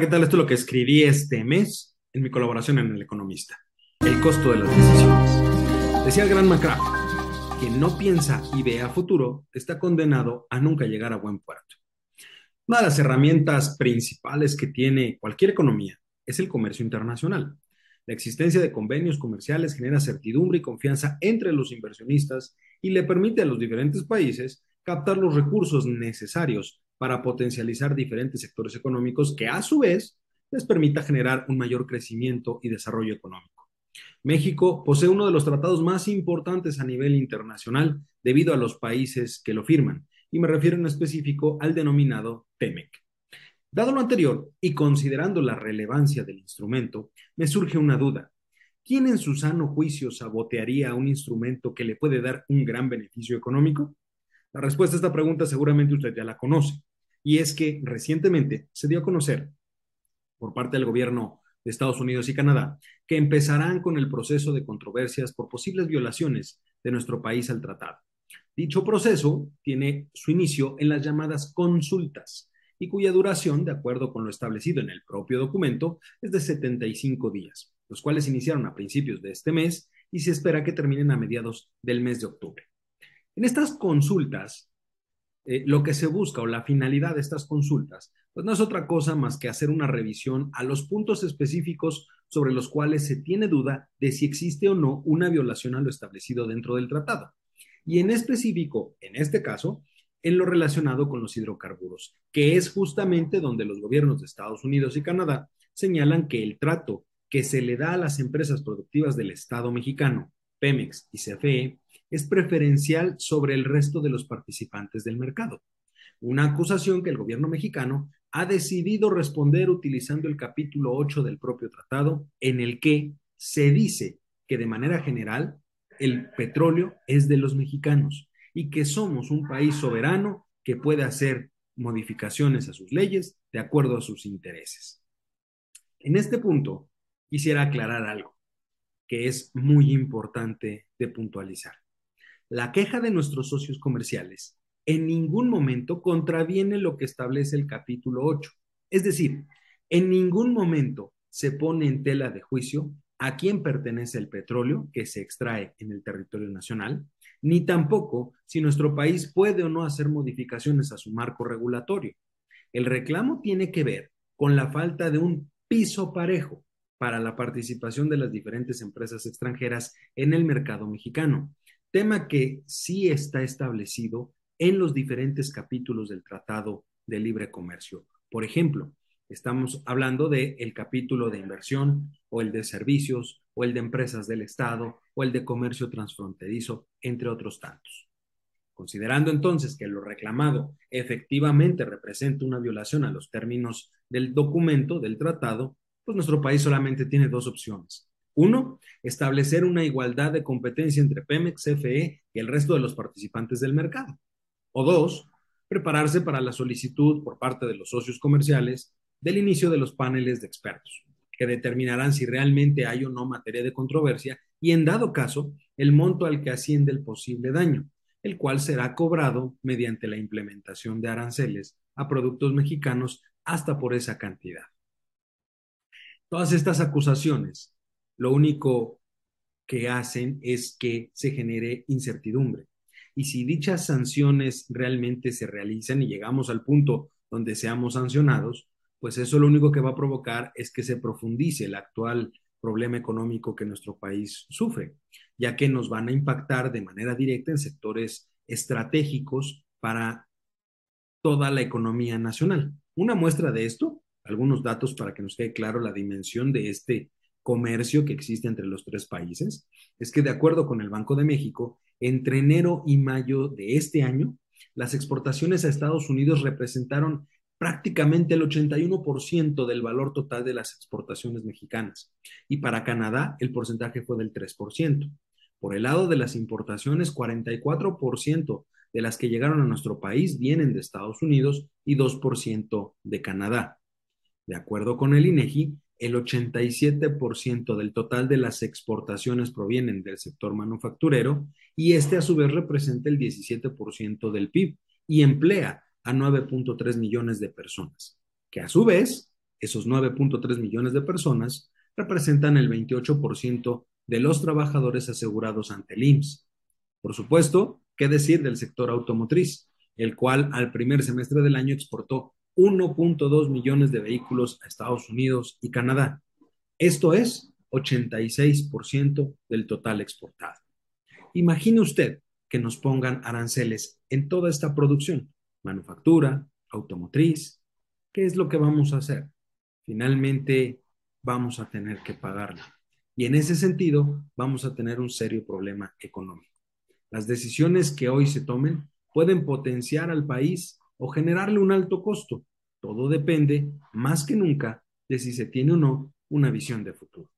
¿qué tal? Esto es lo que escribí este mes en mi colaboración en El Economista. El costo de las decisiones. Decía el gran McCracken, quien no piensa y ve a futuro está condenado a nunca llegar a buen puerto. Una de las herramientas principales que tiene cualquier economía es el comercio internacional. La existencia de convenios comerciales genera certidumbre y confianza entre los inversionistas y le permite a los diferentes países captar los recursos necesarios para potencializar diferentes sectores económicos que a su vez les permita generar un mayor crecimiento y desarrollo económico. México posee uno de los tratados más importantes a nivel internacional debido a los países que lo firman, y me refiero en específico al denominado TEMEC. Dado lo anterior y considerando la relevancia del instrumento, me surge una duda. ¿Quién en su sano juicio sabotearía un instrumento que le puede dar un gran beneficio económico? La respuesta a esta pregunta seguramente usted ya la conoce, y es que recientemente se dio a conocer por parte del gobierno de Estados Unidos y Canadá que empezarán con el proceso de controversias por posibles violaciones de nuestro país al tratado. Dicho proceso tiene su inicio en las llamadas consultas y cuya duración, de acuerdo con lo establecido en el propio documento, es de 75 días, los cuales iniciaron a principios de este mes y se espera que terminen a mediados del mes de octubre. En estas consultas, eh, lo que se busca o la finalidad de estas consultas, pues no es otra cosa más que hacer una revisión a los puntos específicos sobre los cuales se tiene duda de si existe o no una violación a lo establecido dentro del tratado. Y en específico, en este caso, en lo relacionado con los hidrocarburos, que es justamente donde los gobiernos de Estados Unidos y Canadá señalan que el trato que se le da a las empresas productivas del Estado mexicano, Pemex y CFE, es preferencial sobre el resto de los participantes del mercado. Una acusación que el gobierno mexicano ha decidido responder utilizando el capítulo 8 del propio tratado, en el que se dice que de manera general el petróleo es de los mexicanos y que somos un país soberano que puede hacer modificaciones a sus leyes de acuerdo a sus intereses. En este punto, quisiera aclarar algo que es muy importante de puntualizar. La queja de nuestros socios comerciales en ningún momento contraviene lo que establece el capítulo 8. Es decir, en ningún momento se pone en tela de juicio a quién pertenece el petróleo que se extrae en el territorio nacional, ni tampoco si nuestro país puede o no hacer modificaciones a su marco regulatorio. El reclamo tiene que ver con la falta de un piso parejo para la participación de las diferentes empresas extranjeras en el mercado mexicano, tema que sí está establecido en los diferentes capítulos del Tratado de Libre Comercio. Por ejemplo, estamos hablando del el capítulo de inversión o el de servicios o el de empresas del Estado o el de comercio transfronterizo, entre otros tantos. Considerando entonces que lo reclamado efectivamente representa una violación a los términos del documento, del tratado, pues nuestro país solamente tiene dos opciones. Uno, establecer una igualdad de competencia entre Pemex, CFE y el resto de los participantes del mercado. O dos, prepararse para la solicitud por parte de los socios comerciales del inicio de los paneles de expertos, que determinarán si realmente hay o no materia de controversia y, en dado caso, el monto al que asciende el posible daño, el cual será cobrado mediante la implementación de aranceles a productos mexicanos hasta por esa cantidad. Todas estas acusaciones lo único que hacen es que se genere incertidumbre. Y si dichas sanciones realmente se realizan y llegamos al punto donde seamos sancionados, pues eso lo único que va a provocar es que se profundice el actual problema económico que nuestro país sufre, ya que nos van a impactar de manera directa en sectores estratégicos para toda la economía nacional. Una muestra de esto, algunos datos para que nos quede claro la dimensión de este comercio que existe entre los tres países, es que de acuerdo con el Banco de México, entre enero y mayo de este año, las exportaciones a Estados Unidos representaron prácticamente el 81% del valor total de las exportaciones mexicanas y para Canadá el porcentaje fue del 3%. Por el lado de las importaciones, 44% de las que llegaron a nuestro país vienen de Estados Unidos y 2% de Canadá. De acuerdo con el INEGI, el 87% del total de las exportaciones provienen del sector manufacturero y este a su vez representa el 17% del PIB y emplea a 9.3 millones de personas, que a su vez Esos 9.3 millones de personas representan el 28% de los trabajadores asegurados ante el IMSS. Por supuesto, ¿qué decir del sector automotriz, el cual al primer semestre del año exportó 1.2 millones de vehículos a Estados Unidos y Canadá? Esto es 86% del total exportado. Imagine usted que nos pongan aranceles en toda esta producción, manufactura, automotriz. ¿Qué es lo que vamos a hacer? Finalmente vamos a tener que pagarla. Y en ese sentido vamos a tener un serio problema económico. Las decisiones que hoy se tomen pueden potenciar al país o generarle un alto costo. Todo depende, más que nunca, de si se tiene o no una visión de futuro.